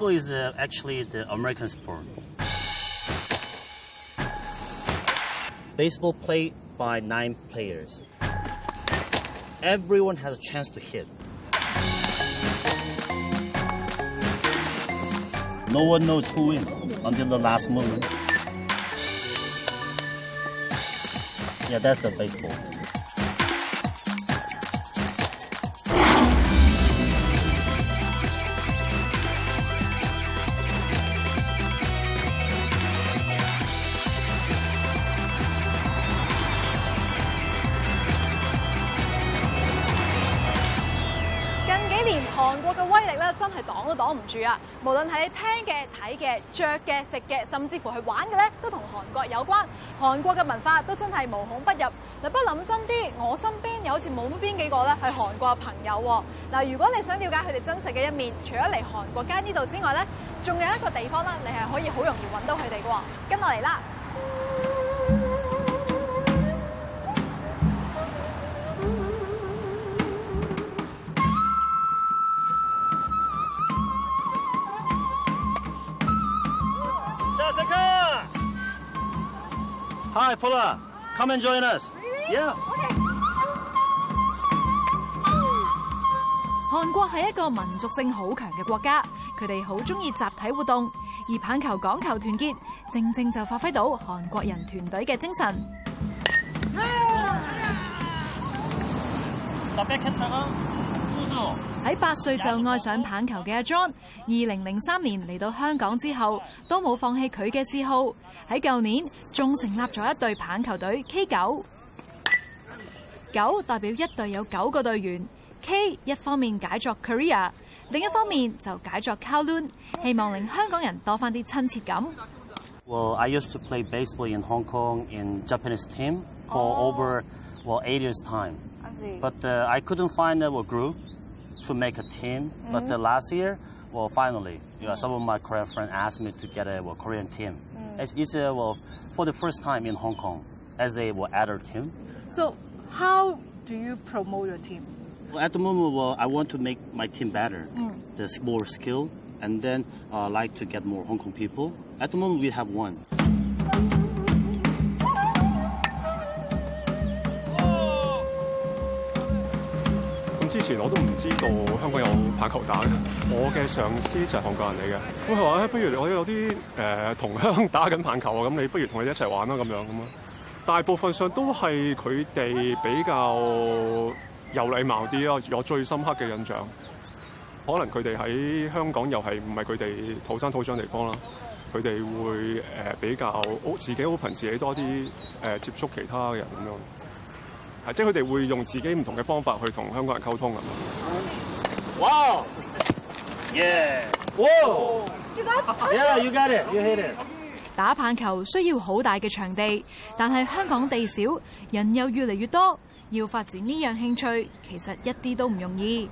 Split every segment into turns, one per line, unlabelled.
Baseball is uh, actually the American sport. Baseball played by nine players. Everyone has a chance to hit. No one knows who wins until the last moment. Yeah, that's the baseball.
无论系听嘅、睇嘅、着嘅、食嘅，甚至乎系玩嘅咧，都同韩国有关。韩国嘅文化都真系无孔不入。嗱，不谂真啲，我身边又好似冇边几个咧系韩国嘅朋友。嗱，如果你想了解佢哋真实嘅一面，除咗嚟韩国街呢度之外咧，仲有一个地方咧，你系可以好容易揾到佢哋嘅。跟落嚟啦！
p u l come and join us. Yeah.
韩国系一个民族性好强嘅国家，佢哋好中意集体活动，而棒球讲求团结，正正就发挥到韩国人团队嘅精神。
特別傾
喺八岁就爱上棒球嘅阿 John，二零零三年嚟到香港之后，都冇放弃佢嘅嗜好。喺旧年仲成立咗一队棒球队 K 九九代表一队有九个队员，K 一方面解作 k o r e a 另一方面就解作 Kowloon，希望令香港人多翻啲亲切感。
我，我喺香港 e But 喺日本嘅球队，打咗好多年，但系我 a 找到一个组。to make a team, mm-hmm. but the last year, well, finally, yeah, some of my Korean friends asked me to get a well, Korean team. Mm. It's, it's well, for the first time in Hong Kong as a well, added team.
So, how do you promote your team?
Well, at the moment, well, I want to make my team better. Mm. There's more skill, and then I uh, like to get more Hong Kong people. At the moment, we have one.
知道香港有棒球打嘅，我嘅上司就係韓國人嚟嘅。咁佢話咧，不如我有啲誒同鄉打緊棒球啊，咁你不如同你一齊玩啦咁樣咁咯。大部分上都係佢哋比較有禮貌啲咯，有最深刻嘅印象。可能佢哋喺香港又係唔係佢哋土生土長地方啦，佢哋會誒比較好自己好 n 自己多啲誒接觸其他嘅人咁樣。係，即係佢哋會用自己唔同嘅方法去同香港人溝通咁。
哇！耶！哇！You got it！Yeah，you got it！You hit it！
打棒球需要好大嘅场地，但系香港地少，人又越嚟越多，要发展呢样兴趣其实一啲都唔容易。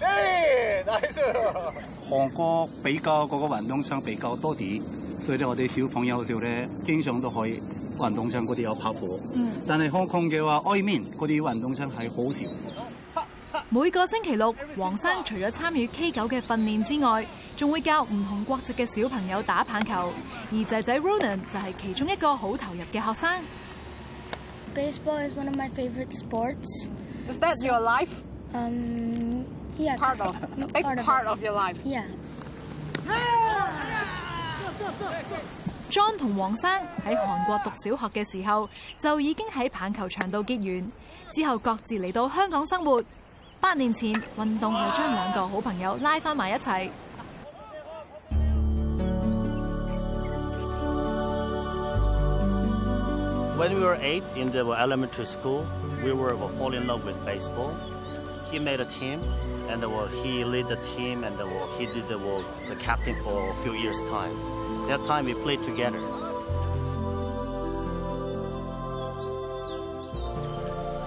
誒，大叔，韓國比较嗰個運動場比较多啲。所以咧，我哋小朋友度咧，經常都可以運動衫嗰啲有跑步。嗯。但系香港嘅話，外面嗰啲運動衫係好少。
每個星期六，黃生除咗參與 K 九嘅訓練之外，仲會教唔同國籍嘅小朋友打棒球。而仔仔 r o n a n 就係其中一個好投入嘅學生。
Baseball is one of my favorite sports.
Is that your life?
Um, yeah.
Part of, big
part of
your life.
Yeah.
John 同黄生喺韩国读小学嘅时候就已经喺棒球场度结缘，之后各自嚟到香港生活。八年前，运动又将两个好朋友拉翻埋一齐。
When we were eight in the elementary school, we were fall in love with baseball. He made a team, and he lead the team, and he did the captain for a few years time. that time we played together.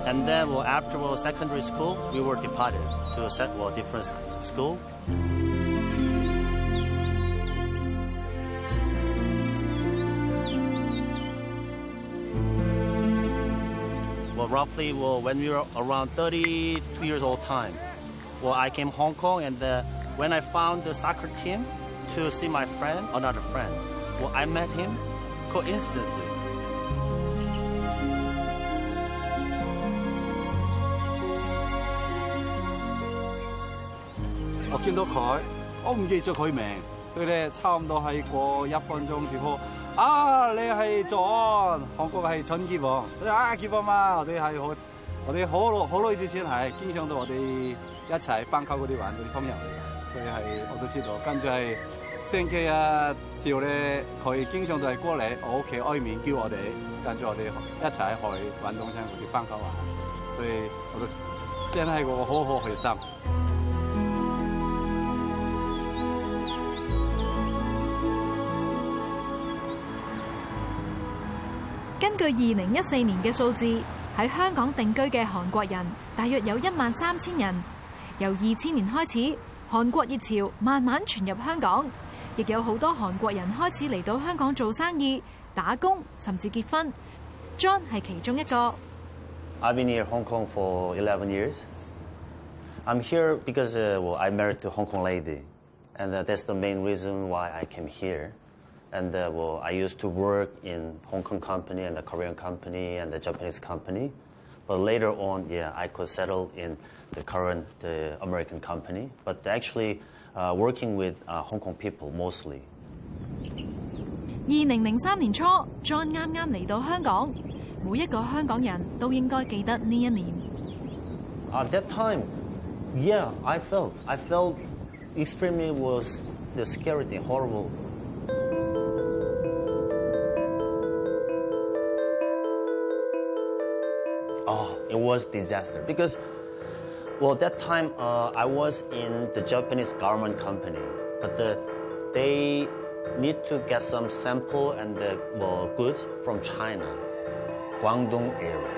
And then well, after well, secondary school, we were departed to a well, different school. Well, roughly, well, when we were around 32 years old time, well, I came Hong Kong and uh, when I found the soccer team, to see my friend, another friend. w e l I met him coincidentally.
我见到佢，我唔记咗佢名，佢哋差唔多係過一分鐘似乎啊，你係左，韓國係春傑王，啊，傑王嘛，我哋係好，我哋好耐好耐之前係經常到我哋一齊翻溝嗰啲玩嗰啲朋友嚟嘅。佢系我都知道，跟住系星期啊，少咧佢經常都系過嚟我屋企開面，叫我哋跟住我哋一齊去揾東西嗰啲翻返玩，所以我都真係個好好開心。
根據二零一四年嘅數字，喺香港定居嘅韓國人大約有一萬三千人。由二千年開始。韓國熱潮慢慢傳入香港，亦有好多韓國人開始嚟到香港做生意、打工，甚至結婚。John 係其中一個。
I've been here Hong Kong for 11 years. I'm here because uh, well, I married to Hong Kong lady, and uh, that's the main reason why I came here. And uh, well, I used to work in Hong Kong company and the Korean company and the Japanese company, but later on, yeah, I could settle in the current uh, American company, but actually uh, working with uh, Hong Kong people mostly.
二零零三年初，John 啱啱嚟到香港，每一個香港人都應該記得呢一年。
At that time, yeah, I felt I felt extremely was the scary thing, horrible. Oh, it was disaster because well, that time uh, I was in the Japanese garment company, but the, uh, they need to get some sample and the, uh, well, goods from China, Guangdong area.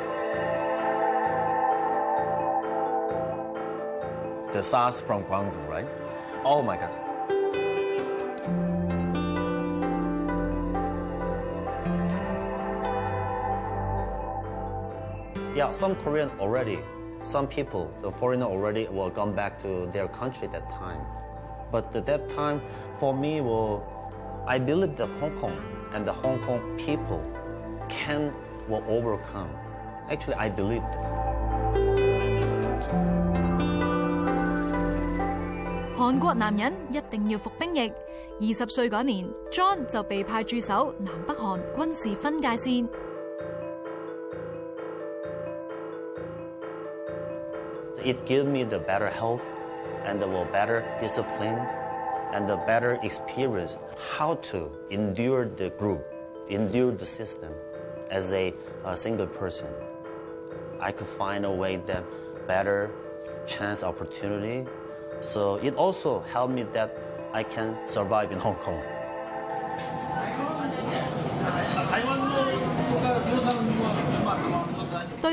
The SARS from Guangdong, right? Oh my God. Yeah, some Korean already some people, the foreigner already were gone back to their country that time. But at that time, for me, well, I believe that Hong Kong and the Hong Kong people can will overcome. Actually, I believe that.
韓國男人一定要服兵役。二十歲嗰年，John
it gives me the better health and the better discipline and the better experience how to endure the group, endure the system as a, a single person. I could find a way that better chance opportunity. So it also helped me that I can survive in Hong Kong.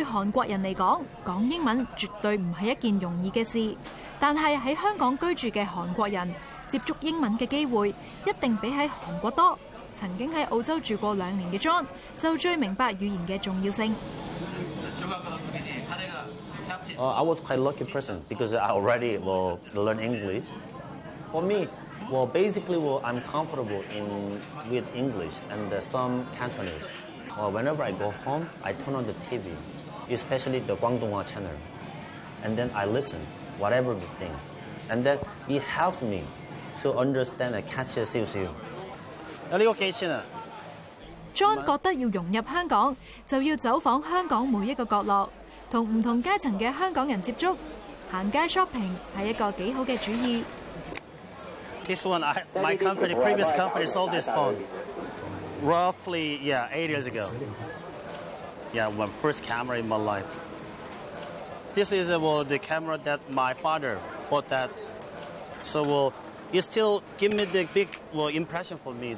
韩国人嚟讲，讲英文绝对唔系一件容易嘅事。但系喺香港居住嘅韩国人，接触英文嘅机会，一定比喺韩国多。曾经喺澳洲住过两年嘅 John 就最明白语言嘅重要性。
I was quite lucky person because I already well learn English. For me, well basically well I'm comfortable in with English and some Cantonese. Well whenever I go home, I turn on the TV. especially the Guangdonghua channel. And then I listen, whatever the thing. And then it helps me to understand and catch the issue. 有呢個記先啊
！John 覺得要融入香港，就要走訪香港每一個角落，同唔同階層嘅香港人接觸。行街 shopping
This one, I, my company, previous company sold this phone roughly, yeah, eight years ago. Yeah, my first camera in my life. This is uh, well, the camera that my father bought that. So well, it still give me the big well, impression for me.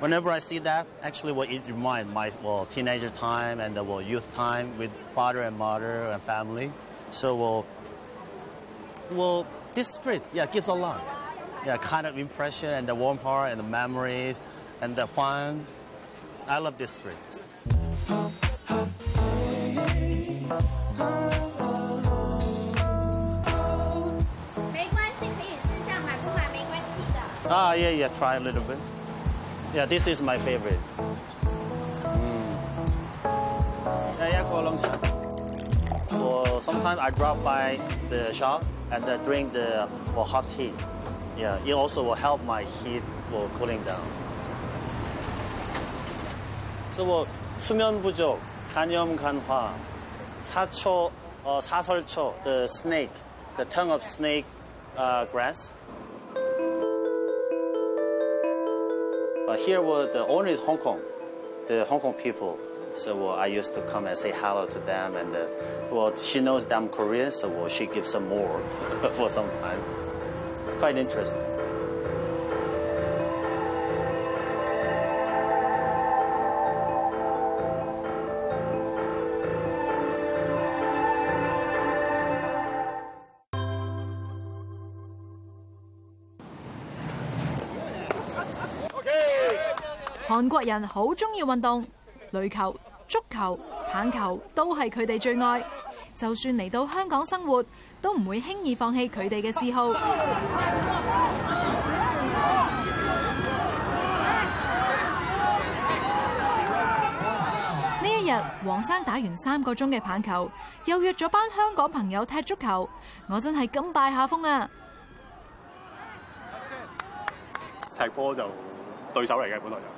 Whenever I see that, actually, well, it reminds my well, teenager time and the uh, well, youth time with father and mother and family. So well, well, this street, yeah, gives a lot. Yeah, kind of impression and the warm heart and the memories and the fun. I love this street. Ah, yeah, yeah, try a little bit. Yeah, this is my favorite. Mm. Yeah, yeah, a long time. Well, sometimes I drop by the shop and I drink the hot tea. Yeah, it also will help my heat will cooling down. So, well, 수면 부족, 간염 간화, 사초, uh, 사설초, the snake, the tongue of snake uh, grass. Uh, here was the owner is Hong Kong, the Hong Kong people. So well, I used to come and say hello to them, and uh, well, she knows that I'm Korean, so well, she gives some more for sometimes. Quite interesting.
韓國人好中意運動，垒球、足球、棒球都係佢哋最愛。就算嚟到香港生活，都唔會輕易放棄佢哋嘅嗜好。呢一日，黃生打完三個鐘嘅棒球，又約咗班香港朋友踢足球。我真係甘拜下風啊！
踢波就對手嚟嘅，本來就～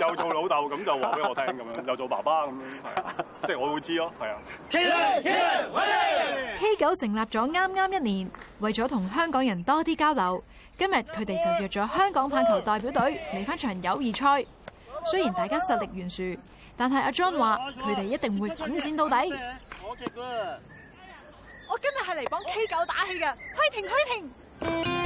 又 做老豆咁就话俾我听咁样，又做爸爸咁样，即系我会知咯，系啊。
K 九成立咗啱啱一年，为咗同香港人多啲交流，今日佢哋就约咗香港棒球代表队嚟翻场友谊赛。虽然大家实力悬殊，但系阿 John 话佢哋一定会奮战到底。我今日系嚟帮 K 九打气嘅，開庭停庭。停。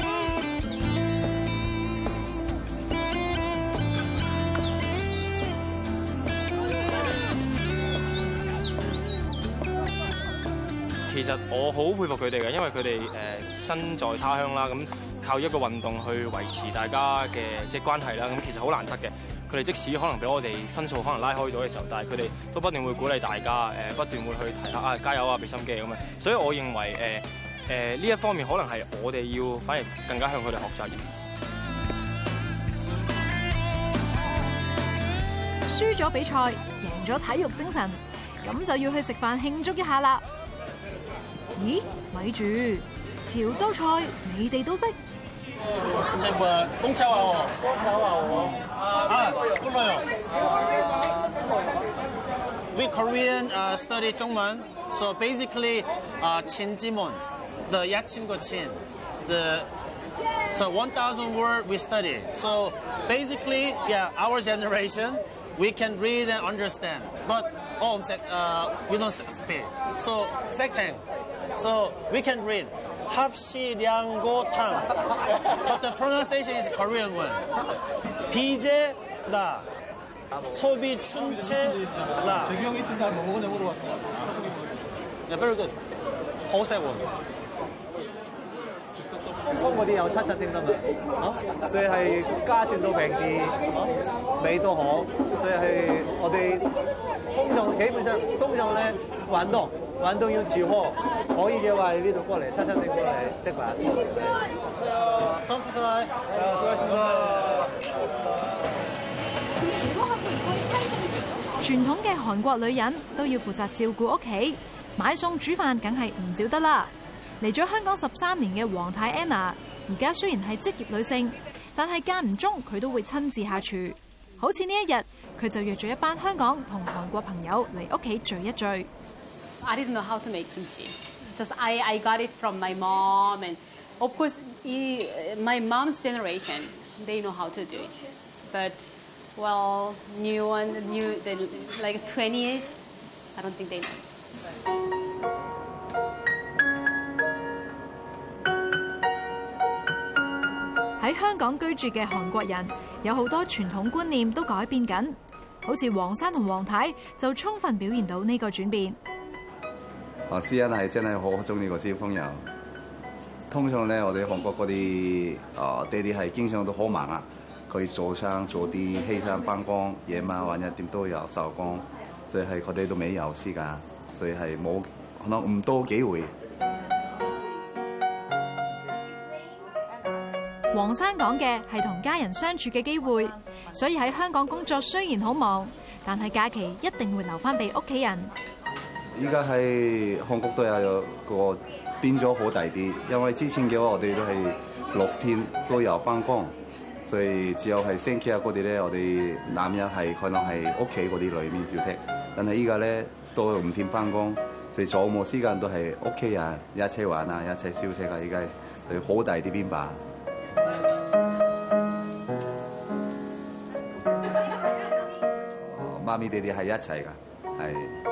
其實我好佩服佢哋嘅，因為佢哋誒身在他鄉啦，咁靠一個運動去維持大家嘅即係關係啦，咁其實好難得嘅。佢哋即使可能俾我哋分數可能拉開咗嘅時候，但係佢哋都不斷會鼓勵大家誒，不斷會去提下啊加油啊，俾心機咁啊。所以我認為誒誒呢一方面可能係我哋要反而更加向佢哋學習。
输咗比賽，贏咗體育精神，咁就要去食飯慶祝一下啦。咦，咪住潮州菜，你哋都識？
即係話廣州啊，廣州啊，啊，不嬲啊。We Korean study Chinese, so basically, Chinese. The accent got change. The so one thousand word we study. So basically, yeah, our generation we can read and understand. But all said, we don't speak. So second. So we can read Hapsi Liango 시량고탕 ，but the pronunciation is Korean one. 비제나소비춘채라杰军兄弟，你今天没问那问题。y e very good. How's e
v e 嗰啲有七七天得嘛？啊？对，系价钱都平啲，啊？味都好，佢系，我哋通常基本上通常咧玩多。玩都要自學，可以嘅話呢度過嚟，親親地過嚟，得吧？
傳統嘅韓國女人都要負責照顧屋企，買餸煮飯，梗係唔少得啦。嚟咗香港十三年嘅皇太 Anna，而家雖然係職業女性，但係間唔中佢都會親自下廚。好似呢一日，佢就約咗一班香港同韓國朋友嚟屋企聚一聚。
I didn't know how to make kimchi. Just I, I got it from my mom. And of course, my mom's generation, they know how to do it. But well, new one, new, the like twenties, I don't think they know.
喺香港居住嘅韩国人，有好多传统观念都改变紧。好似黄生同黄太就充分表现到呢个转
变。私恩係真係好中意個小朋友。通常咧我哋韓國嗰啲啊爹哋係經常都好忙啊，佢早上做啲西餐、燜工，夜晚或者點都有收工，所以係佢哋都未有私噶，所以係冇可能唔多機會。
黃生講嘅係同家人相處嘅機會，所以喺香港工作雖然好忙，但係假期一定會留翻俾屋企人。
依家係韓國都有個變咗好大啲，因為之前嘅話我哋都係六天都有返工，所以只有係星期日嗰啲咧，我哋男人係可能係屋企嗰啲裏面消食。但係依家咧都五天返工，所以全冇時間都係屋企人一齊玩啊，一齊消食啊！依家係好大啲變化。媽 咪哋哋係一齊噶，
系。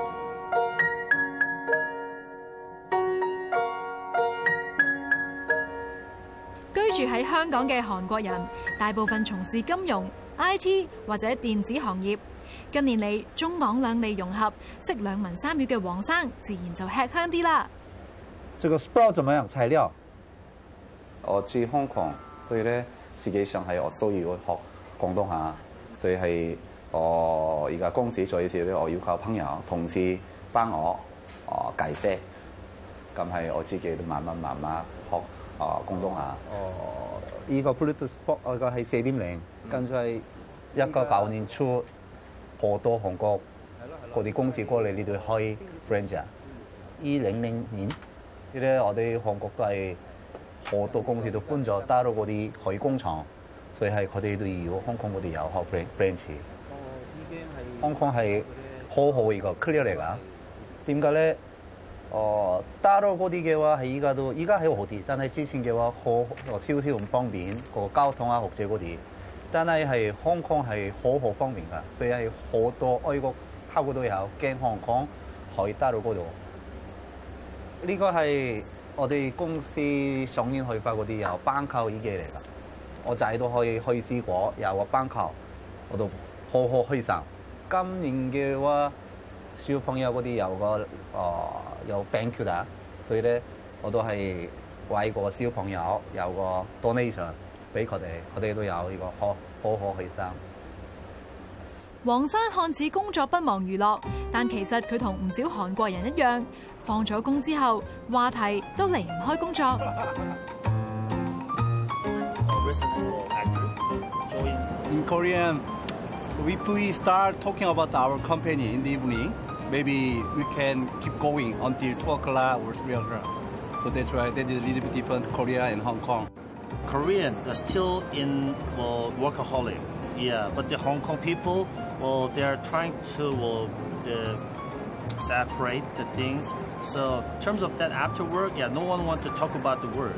住喺香港嘅韩国人，大部分从事金融、I T 或者电子行业。近年嚟，中港两地融合，识两文三语嘅黄生，自然就吃香啲啦。
这个 sport 怎么样？材料？
我住香港，所以咧，实际上系我需要学广东话。所以系我而家公司做最少咧，我要靠朋友、同事帮我哦计声。咁系我自己都慢慢慢慢学。哦，共东啊。
哦，依個 Bluetooth f o v e 个係四點零，跟住一九九年初，好多韓國嗰啲公司過嚟呢度開 branch 啊！二零零年，呢啲我哋韓國都係好多公司都搬咗，打到嗰啲海工廠，所以係佢哋都要香港嗰啲有開 branch。哦，已香港係好好一個 clear 嚟㗎，點解咧？哦，打到嗰啲嘅話，係依家都依家係好啲，但係之前嘅話好少少唔方便個交通啊或者嗰啲，但係係香港係好好方便噶，所以係好多外國客户都有驚香港可以打到嗰度。呢個係我哋公司上年去發嗰啲有班購耳機嚟噶，我仔都可以去試過，有個班購我都好好開心。今年嘅話小朋友嗰啲有個哦。有 bank u 啦，所以咧我都係為個小朋友有個 donation 俾佢哋，佢哋都有呢個可可可起衫。
黄山汉似工作不忙娱乐，但其实佢同唔少韩国人一样，放咗工之后话题都离唔开工作。
In Korean, we please start talking about our company in the evening. maybe we can keep going until 2 o'clock or 3 o'clock. So that's why that is a little bit different Korea and Hong Kong.
Korean are still in well, workaholic, yeah. But the Hong Kong people, well, they are trying to well, the, separate the things. So in terms of that after work, yeah, no one want to talk about the work.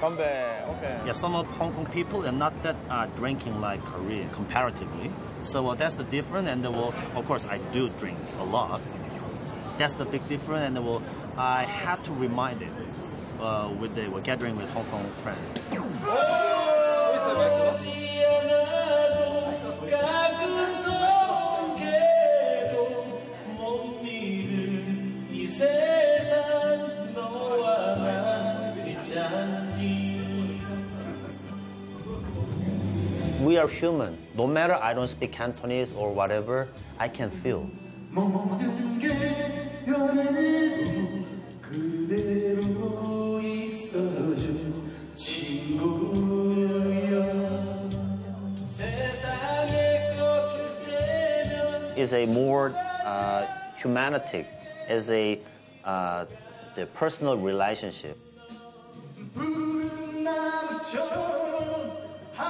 Come back, okay.
Yeah, some of Hong Kong people are not that uh, drinking like Korean comparatively. So well, that's the difference, and uh, well, of course, I do drink a lot. That's the big difference, and uh, well, I had to remind it uh, with the gathering with Hong Kong friends. We are human no matter I don't speak Cantonese or whatever, I can feel. Is a more uh, humanity, is a uh, the personal relationship.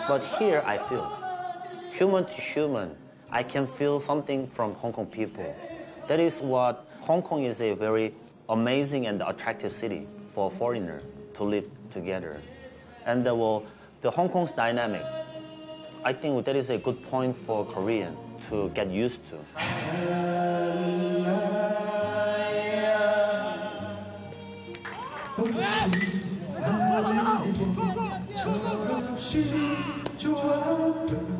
But here I feel human to human, I can feel something from Hong Kong people. That is what Hong Kong is a very amazing and attractive city for foreigner to live together. And the, uh, well, the Hong Kong's dynamic, I think that is a good point for Korean to get used to.